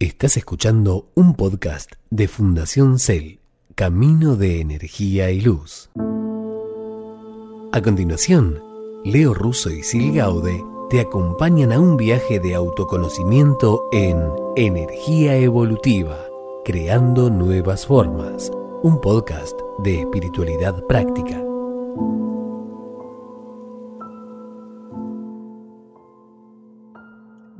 Estás escuchando un podcast de Fundación Cel, Camino de Energía y Luz. A continuación, Leo Russo y Sil Gaude te acompañan a un viaje de autoconocimiento en Energía Evolutiva, Creando Nuevas Formas, un podcast de espiritualidad práctica.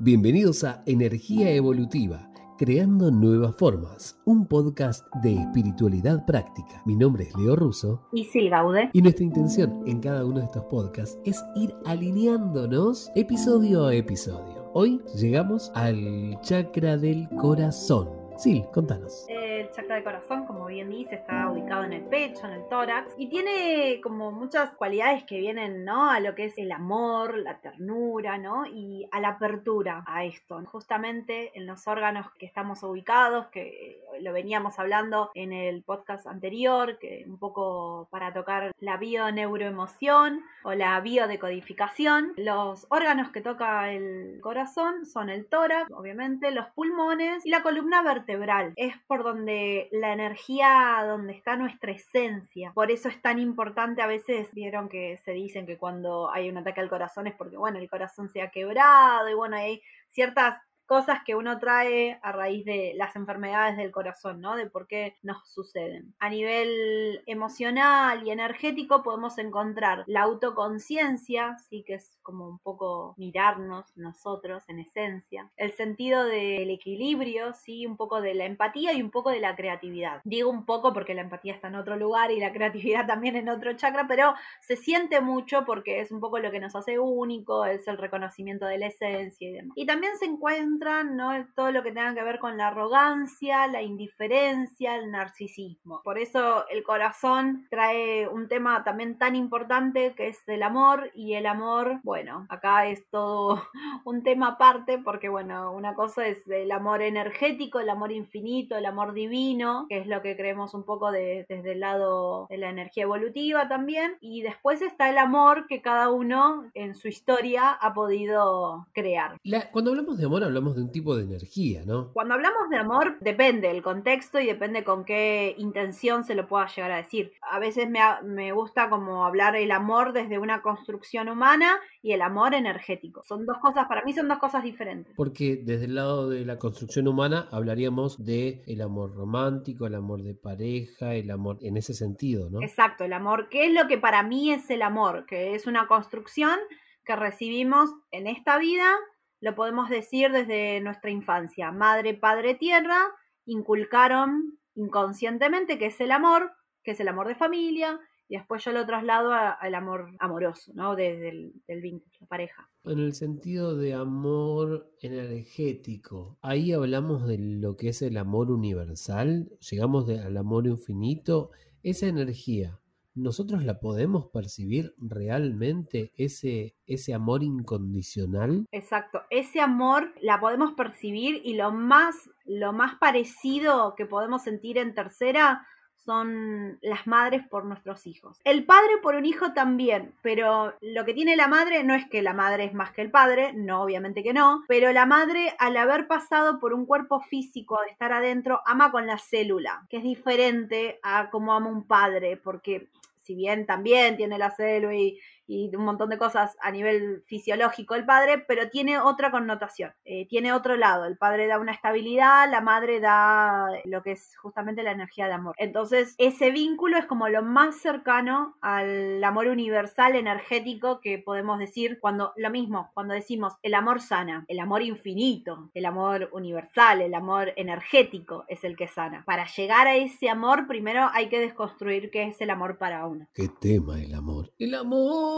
Bienvenidos a Energía Evolutiva, Creando Nuevas Formas, un podcast de espiritualidad práctica. Mi nombre es Leo Russo. Y Sil Gaude. Y nuestra intención en cada uno de estos podcasts es ir alineándonos episodio a episodio. Hoy llegamos al chakra del corazón. Sil, contanos. Eh, el chakra de corazón, como bien dice, está ubicado en el pecho, en el tórax, y tiene como muchas cualidades que vienen, ¿no? A lo que es el amor, la ternura, ¿no? Y a la apertura a esto. Justamente en los órganos que estamos ubicados, que lo veníamos hablando en el podcast anterior, que un poco para tocar la bioneuroemoción o la biodecodificación. Los órganos que toca el corazón son el tórax, obviamente, los pulmones y la columna vertebral. Es por donde la energía, donde está nuestra esencia. Por eso es tan importante, a veces vieron que se dicen que cuando hay un ataque al corazón es porque, bueno, el corazón se ha quebrado y bueno, hay ciertas cosas que uno trae a raíz de las enfermedades del corazón, ¿no? De por qué nos suceden. A nivel emocional y energético podemos encontrar la autoconciencia, sí que es como un poco mirarnos nosotros en esencia, el sentido del equilibrio, sí, un poco de la empatía y un poco de la creatividad. Digo un poco porque la empatía está en otro lugar y la creatividad también en otro chakra, pero se siente mucho porque es un poco lo que nos hace único, es el reconocimiento de la esencia y demás. Y también se encuentra ¿no? todo lo que tenga que ver con la arrogancia, la indiferencia, el narcisismo. Por eso el corazón trae un tema también tan importante que es el amor y el amor, bueno, acá es todo un tema aparte porque bueno, una cosa es el amor energético, el amor infinito, el amor divino, que es lo que creemos un poco desde el lado de la energía evolutiva también, y después está el amor que cada uno en su historia ha podido crear. cuando hablamos de amor hablamos de un tipo de energía, ¿no? Cuando hablamos de amor, depende el contexto y depende con qué intención se lo pueda llegar a decir. A veces me, me gusta como hablar el amor desde una construcción humana y el amor energético. Son dos cosas, para mí son dos cosas diferentes. Porque desde el lado de la construcción humana hablaríamos de el amor romántico, el amor de pareja, el amor en ese sentido, ¿no? Exacto, el amor. ¿Qué es lo que para mí es el amor? Que es una construcción que recibimos en esta vida lo podemos decir desde nuestra infancia. Madre, padre, tierra inculcaron inconscientemente que es el amor, que es el amor de familia, y después yo lo traslado al amor amoroso, ¿no? Desde el del vínculo, la pareja. En el sentido de amor energético, ahí hablamos de lo que es el amor universal, llegamos al amor infinito, esa energía nosotros la podemos percibir realmente ese, ese amor incondicional. Exacto, ese amor la podemos percibir y lo más, lo más parecido que podemos sentir en tercera son las madres por nuestros hijos. El padre por un hijo también, pero lo que tiene la madre no es que la madre es más que el padre, no, obviamente que no, pero la madre al haber pasado por un cuerpo físico, de estar adentro, ama con la célula, que es diferente a cómo ama un padre, porque si bien también tiene la célula y, y un montón de cosas a nivel fisiológico el padre, pero tiene otra connotación, eh, tiene otro lado. El padre da una estabilidad, la madre da lo que es justamente la energía de amor. Entonces, ese vínculo es como lo más cercano al amor universal energético que podemos decir cuando lo mismo, cuando decimos el amor sana, el amor infinito, el amor universal, el amor energético es el que sana. Para llegar a ese amor, primero hay que desconstruir qué es el amor para uno. ¿Qué tema el amor? El amor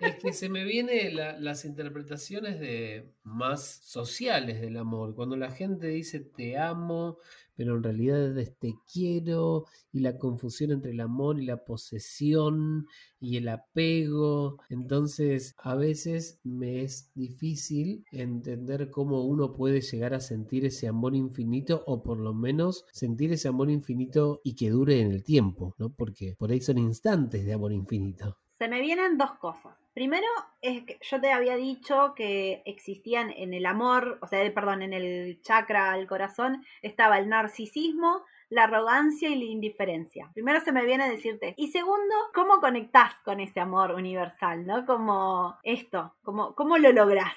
es que se me vienen las interpretaciones de más sociales del amor. Cuando la gente dice te amo, pero en realidad es te quiero, y la confusión entre el amor y la posesión y el apego. Entonces, a veces me es difícil entender cómo uno puede llegar a sentir ese amor infinito, o por lo menos sentir ese amor infinito y que dure en el tiempo, ¿no? Porque por ahí son instantes de amor infinito se me vienen dos cosas. Primero es que yo te había dicho que existían en el amor, o sea, perdón, en el chakra al corazón estaba el narcisismo, la arrogancia y la indiferencia. Primero se me viene a decirte. Y segundo, ¿cómo conectás con ese amor universal? ¿No? Como esto, como, ¿cómo lo lográs?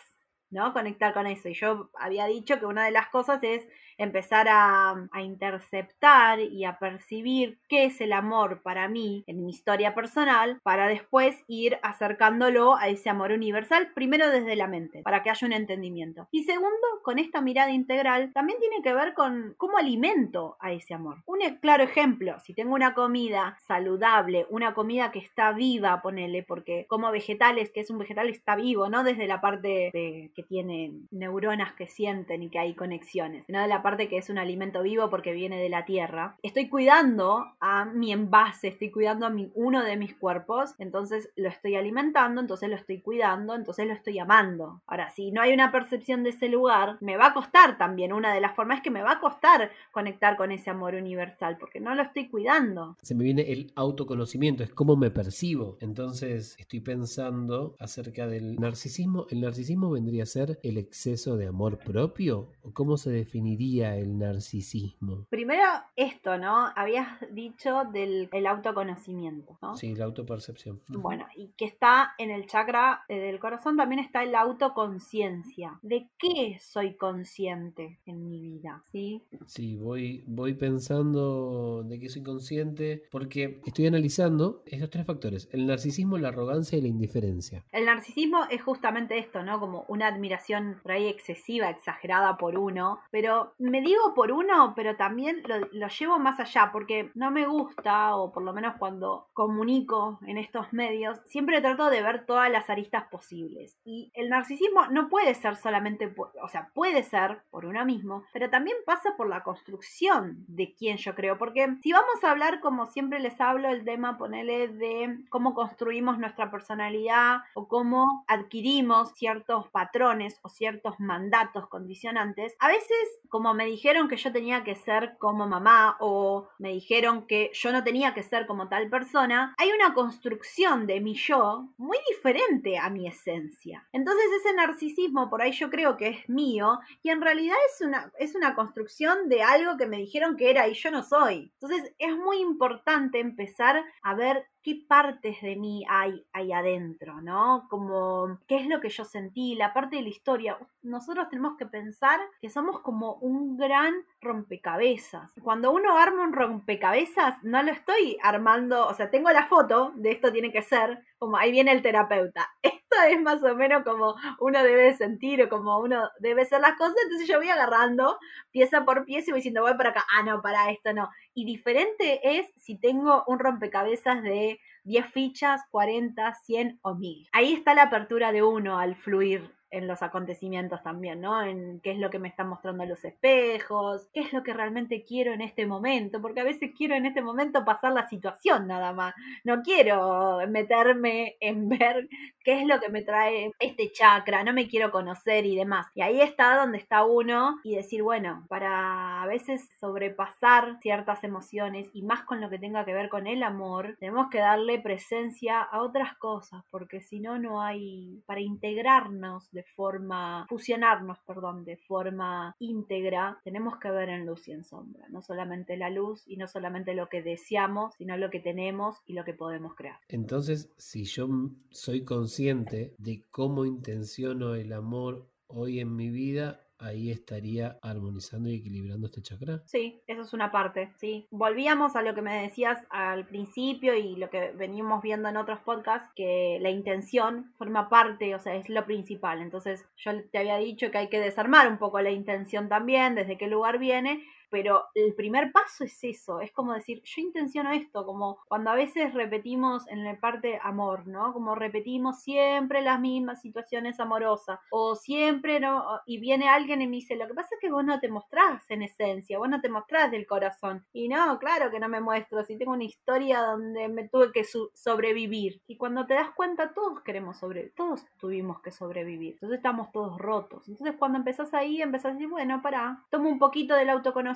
¿No? Conectar con eso. Y yo había dicho que una de las cosas es empezar a, interceptar y a percibir qué es el amor para mí en mi historia personal, para después ir acercándolo a ese amor universal, primero desde la mente, para que haya un entendimiento. Y segundo, con esta mirada integral, también tiene que ver con cómo alimento a ese amor. Un e, claro ejemplo, si tengo una comida saludable, una comida que está viva, ponele, porque como vegetales, que es un vegetal, está vivo, no desde la parte que tiene neuronas que sienten y que hay conexiones, sino de la parte que es un alimento vivo porque viene de la tierra, estoy cuidando a mi envase, estoy cuidando a mi, uno de mis cuerpos, entonces lo estoy alimentando, entonces lo estoy cuidando, entonces lo estoy amando. Ahora, si no hay una percepción de ese lugar, me va a costar también, una de las formas es que me va a costar conectar con ese amor universal, porque no lo estoy cuidando. Se me viene el autoconocimiento, es cómo me percibo. Entonces estoy pensando acerca del narcisismo. ¿El narcisismo vendría a ser el exceso de amor propio? ¿O cómo se definiría? El narcisismo? Primero esto, ¿no? Habías dicho del autoconocimiento, ¿no? Sí, la autopercepción. Bueno, y que está en el chakra eh, del corazón también está la autoconciencia. ¿De qué soy consciente en mi vida? ¿Sí? Sí, voy, voy pensando de qué soy consciente porque estoy analizando estos tres factores, el narcisismo, la arrogancia y la indiferencia. El narcisismo es justamente esto, ¿no? Como una admiración por ahí excesiva, exagerada por uno, pero me digo por uno, pero también lo, llevo más allá, porque no me gusta, o por lo menos cuando comunico en estos medios, siempre trato de ver todas las aristas posibles. Y el narcisismo no puede ser solamente, o sea, puede ser por uno mismo, pero también pasa por la construcción de quién yo creo, porque si vamos a hablar, como siempre les hablo, el tema, ponele de cómo construimos nuestra personalidad o cómo adquirimos ciertos patrones o ciertos mandatos condicionantes, a veces como me dijeron que yo tenía que ser como mamá o me dijeron que yo no tenía que ser como tal persona, hay una construcción de mi yo muy diferente a mi esencia. Entonces ese narcisismo por ahí yo creo que es mío y en realidad es una, es una construcción de algo que me dijeron que era y yo no soy. Entonces es muy importante empezar a ver qué partes de mí hay ahí adentro, ¿no? Como qué es lo que yo sentí, la parte de la historia. Nosotros tenemos que pensar que somos como un gran rompecabezas. Cuando uno arma un rompecabezas, no lo estoy armando, o sea, tengo la foto de esto tiene que ser, como ahí viene el terapeuta. Esto es más o menos como uno debe sentir o como uno debe ser las cosas, entonces yo voy agarrando pieza por pieza y voy diciendo, voy para acá, ah, no, para esto no. Y diferente es si tengo un rompecabezas de 10 fichas, 40, 100 o 1000. Ahí está la apertura de uno al fluir en los acontecimientos también, ¿no? En qué es lo que me están mostrando los espejos, qué es lo que realmente quiero en este momento, porque a veces quiero en este momento pasar la situación nada más, no quiero meterme en ver qué es lo que me trae este chakra, no me quiero conocer y demás. Y ahí está donde está uno y decir, bueno, para a veces sobrepasar ciertas emociones y más con lo que tenga que ver con el amor, tenemos que darle presencia a otras cosas, porque si no, no hay para integrarnos de forma, fusionarnos, perdón, de forma íntegra, tenemos que ver en luz y en sombra, no solamente la luz y no solamente lo que deseamos, sino lo que tenemos y lo que podemos crear. Entonces, si yo soy consciente de cómo intenciono el amor hoy en mi vida, ahí estaría armonizando y equilibrando este chakra. Sí, eso es una parte, sí. Volvíamos a lo que me decías al principio y lo que venimos viendo en otros podcasts, que la intención forma parte, o sea, es lo principal. Entonces yo te había dicho que hay que desarmar un poco la intención también, desde qué lugar viene pero el primer paso es eso, es como decir, yo intenciono esto, como cuando a veces repetimos en la parte amor, ¿no? Como repetimos siempre las mismas situaciones amorosas, o siempre, ¿no? Y viene alguien y me dice, lo que pasa es que vos no te mostrás en esencia, vos no te mostrás del corazón. Y no, claro que no me muestro, si tengo una historia donde me tuve que sobrevivir. Y cuando te das cuenta, todos queremos sobrevivir, todos tuvimos que sobrevivir. Entonces estamos todos rotos. Entonces cuando empezás ahí, empezás a decir, bueno, para, tomo un poquito del autoconocimiento,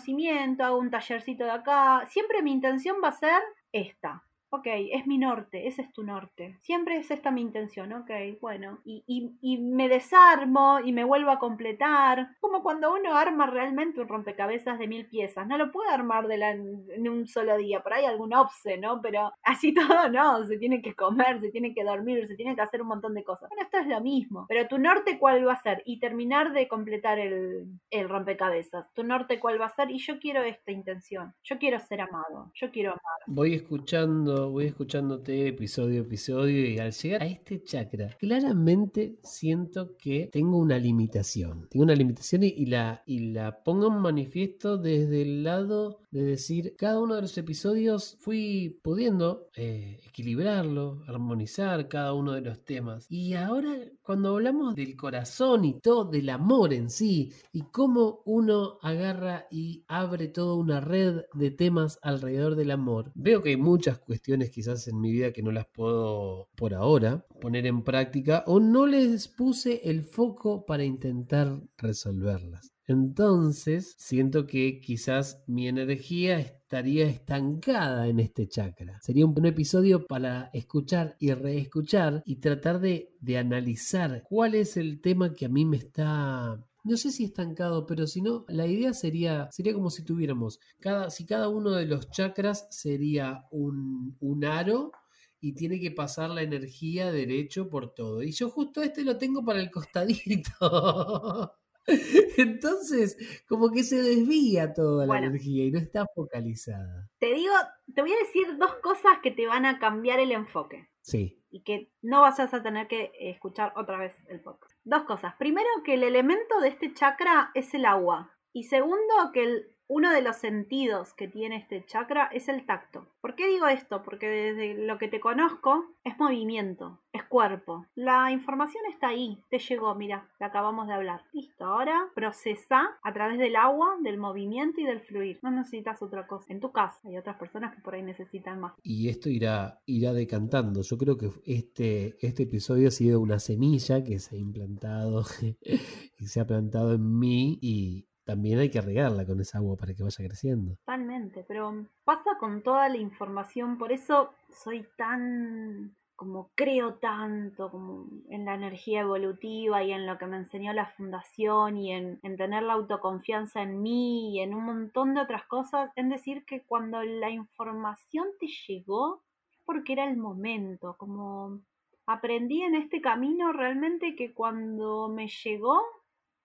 hago un tallercito de acá. Siempre mi intención va a ser esta. Ok, es mi norte, ese es tu norte. Siempre es esta mi intención, ok, bueno. Y, y, me desarmo y me vuelvo a completar. Como cuando uno arma realmente un rompecabezas de mil piezas. No lo puede armar de en un solo día. Por ahí algún obse, ¿no? Pero así todo no. Se tiene que comer, se tiene que dormir, se tiene que hacer un montón de cosas. Bueno, esto es lo mismo. Pero tu norte, ¿cuál va a ser? Y terminar de completar el, el rompecabezas. Tu norte, ¿cuál va a ser? Y yo quiero esta intención. Yo quiero ser amado. Yo quiero amar. Voy escuchando voy escuchándote episodio a episodio y al llegar a este chakra, claramente siento que tengo una limitación. Tengo una limitación y, la, y la pongo en manifiesto desde el lado de decir, cada uno de los episodios fui pudiendo eh, equilibrarlo, armonizar cada uno de los temas. Y ahora cuando hablamos del corazón y todo, del amor en sí, y cómo uno agarra y abre toda una red de temas alrededor del amor, veo que hay muchas cuestiones quizás en mi vida que no las puedo por ahora poner en práctica o no les puse el foco para intentar resolverlas. Entonces, siento que quizás mi energía estaría estancada en este chakra. Sería un, episodio para escuchar y reescuchar y tratar de, de analizar cuál es el tema que a mí me está no sé si estancado, pero si no, la idea sería, sería como si tuviéramos, cada, si cada uno de los chakras sería un, un aro y tiene que pasar la energía derecho por todo. Y yo justo este lo tengo para el costadito. Entonces, como que se desvía toda la energía y no está focalizada. Te digo, te voy a decir dos cosas que te van a cambiar el enfoque. Sí. Y que no vas a tener que escuchar otra vez el podcast. Dos cosas. Primero, que el elemento de este chakra es el agua. Y segundo, que uno de los sentidos que tiene este chakra es el tacto. ¿Por qué digo esto? Porque desde lo que te conozco es movimiento, es cuerpo. La información está ahí, te llegó, mira, la acabamos de hablar. Listo, ahora procesa a través del agua, del movimiento y del fluir. No necesitas otra cosa. En tu casa hay otras personas que por ahí necesitan más. Y esto irá, irá decantando. Yo creo que este, este episodio ha sido una semilla que se ha implantado y se ha plantado en mí y, también hay que regarla con esa agua para que vaya creciendo. Totalmente, pero pasa con toda la información, por eso soy tan como creo tanto como en la energía evolutiva y en lo que me enseñó la fundación y en, en, tener la autoconfianza en mí y en un montón de otras cosas, en decir que cuando la información te llegó, porque era el momento, como aprendí en este camino realmente que cuando me llegó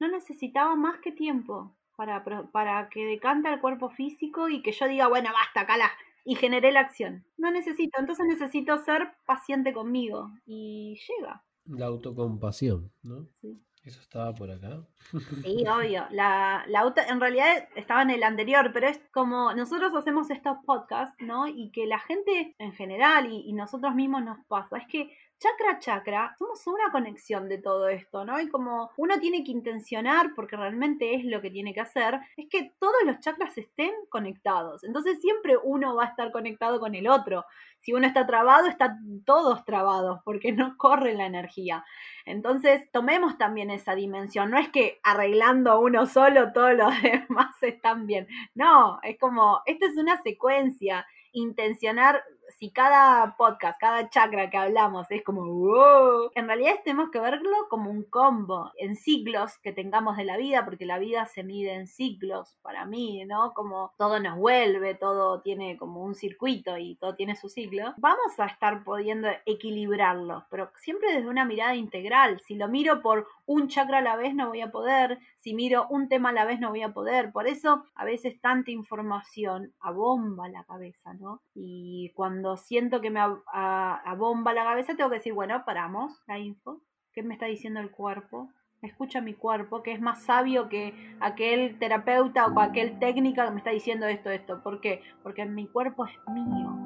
no necesitaba más que tiempo para, para que decante el cuerpo físico y que yo diga, bueno, basta, cala, y generé la acción. No necesito, entonces necesito ser paciente conmigo y llega. La autocompasión, ¿no? Sí. Eso estaba por acá. Sí, obvio. La, la auto, en realidad estaba en el anterior, pero es como nosotros hacemos estos podcasts, ¿no? Y que la gente en general y, y nosotros mismos nos pasa. Es que chakra chakra, somos una conexión de todo esto, ¿no? Y como uno tiene que intencionar, porque realmente es lo que tiene que hacer, es que todos los chakras estén conectados. Entonces siempre uno va a estar conectado con el otro. Si uno está trabado, están todos trabados, porque no corre la energía. Entonces, tomemos también esa dimensión. No es que arreglando uno solo todos los demás están bien. No, es como, esta es una secuencia intencionar si cada podcast, cada chakra que hablamos es como wow, en realidad tenemos que verlo como un combo en ciclos que tengamos de la vida, porque la vida se mide en ciclos para mí, ¿no? Como todo nos vuelve, todo tiene como un circuito y todo tiene su ciclo. Vamos a estar pudiendo equilibrarlo, pero siempre desde una mirada integral. Si lo miro por un chakra a la vez no voy a poder, si miro un tema a la vez no voy a poder. Por eso a veces tanta información abomba la cabeza, ¿no? Y cuando siento que me abomba la cabeza tengo que decir, bueno, paramos la info. ¿Qué me está diciendo el cuerpo? Escucha mi cuerpo, que es más sabio que aquel terapeuta o aquel técnica que me está diciendo esto, esto. ¿Por qué? Porque mi cuerpo es mío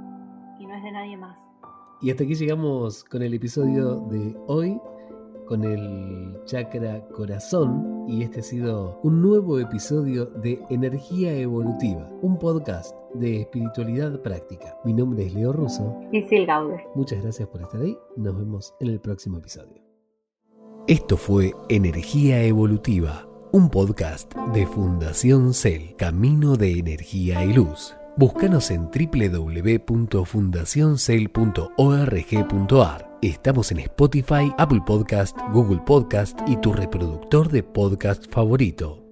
y no es de nadie más. Y hasta aquí llegamos con el episodio de hoy con el chakra corazón y este ha sido un nuevo episodio de Energía Evolutiva, un podcast de espiritualidad práctica. Mi nombre es Leo Russo. Y Sil. Muchas gracias por estar ahí. Nos vemos en el próximo episodio. Esto fue Energía Evolutiva, un podcast de Fundación Cel, Camino de Energía y Luz. Búscanos en www.fundacioncel.org.ar. Estamos en Spotify, Apple Podcast, Google Podcast y tu reproductor de podcast favorito.